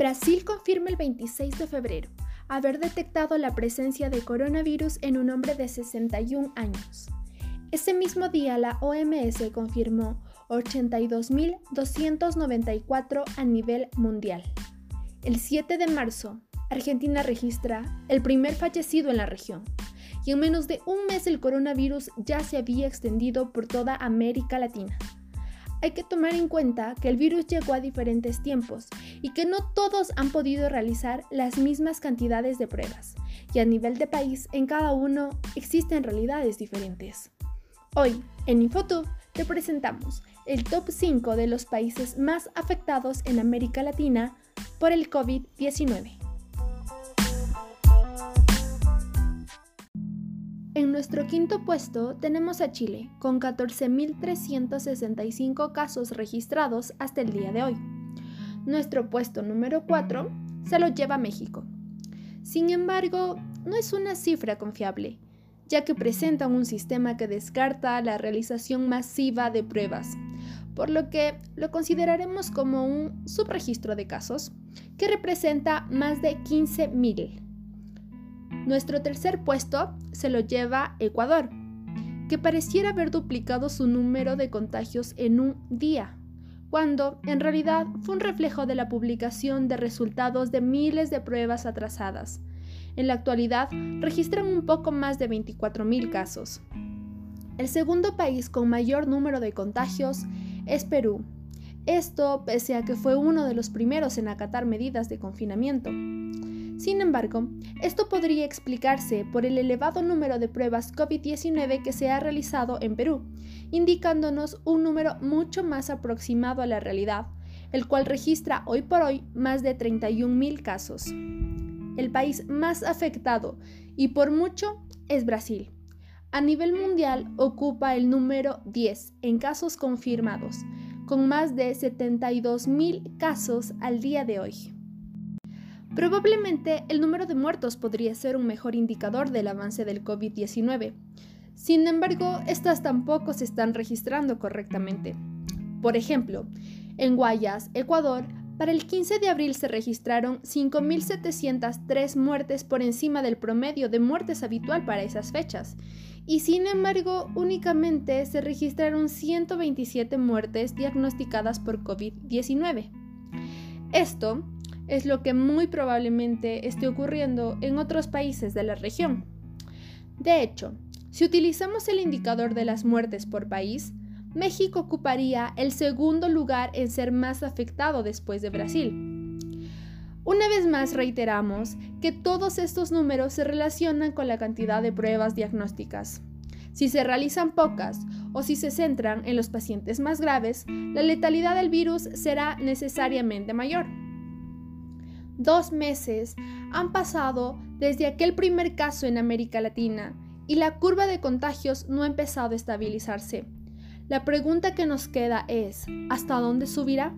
Brasil confirma el 26 de febrero haber detectado la presencia de coronavirus en un hombre de 61 años. Ese mismo día la OMS confirmó 82.294 a nivel mundial. El 7 de marzo, Argentina registra el primer fallecido en la región. Y en menos de un mes el coronavirus ya se había extendido por toda América Latina. Hay que tomar en cuenta que el virus llegó a diferentes tiempos y que no todos han podido realizar las mismas cantidades de pruebas, y a nivel de país en cada uno existen realidades diferentes. Hoy, en Infotube, te presentamos el top 5 de los países más afectados en América Latina por el COVID-19. Nuestro quinto puesto tenemos a Chile, con 14.365 casos registrados hasta el día de hoy. Nuestro puesto número 4 se lo lleva México. Sin embargo, no es una cifra confiable, ya que presentan un sistema que descarta la realización masiva de pruebas, por lo que lo consideraremos como un subregistro de casos que representa más de 15.000. Nuestro tercer puesto se lo lleva Ecuador, que pareciera haber duplicado su número de contagios en un día, cuando en realidad fue un reflejo de la publicación de resultados de miles de pruebas atrasadas. En la actualidad registran un poco más de 24.000 casos. El segundo país con mayor número de contagios es Perú. Esto pese a que fue uno de los primeros en acatar medidas de confinamiento. Sin embargo, esto podría explicarse por el elevado número de pruebas COVID-19 que se ha realizado en Perú, indicándonos un número mucho más aproximado a la realidad, el cual registra hoy por hoy más de 31.000 casos. El país más afectado, y por mucho, es Brasil. A nivel mundial ocupa el número 10 en casos confirmados, con más de 72.000 casos al día de hoy. Probablemente el número de muertos podría ser un mejor indicador del avance del COVID-19. Sin embargo, estas tampoco se están registrando correctamente. Por ejemplo, en Guayas, Ecuador, para el 15 de abril se registraron 5.703 muertes por encima del promedio de muertes habitual para esas fechas, y sin embargo únicamente se registraron 127 muertes diagnosticadas por COVID-19. Esto es lo que muy probablemente esté ocurriendo en otros países de la región. De hecho, si utilizamos el indicador de las muertes por país, México ocuparía el segundo lugar en ser más afectado después de Brasil. Una vez más reiteramos que todos estos números se relacionan con la cantidad de pruebas diagnósticas. Si se realizan pocas o si se centran en los pacientes más graves, la letalidad del virus será necesariamente mayor. Dos meses han pasado desde aquel primer caso en América Latina y la curva de contagios no ha empezado a estabilizarse. La pregunta que nos queda es, ¿hasta dónde subirá?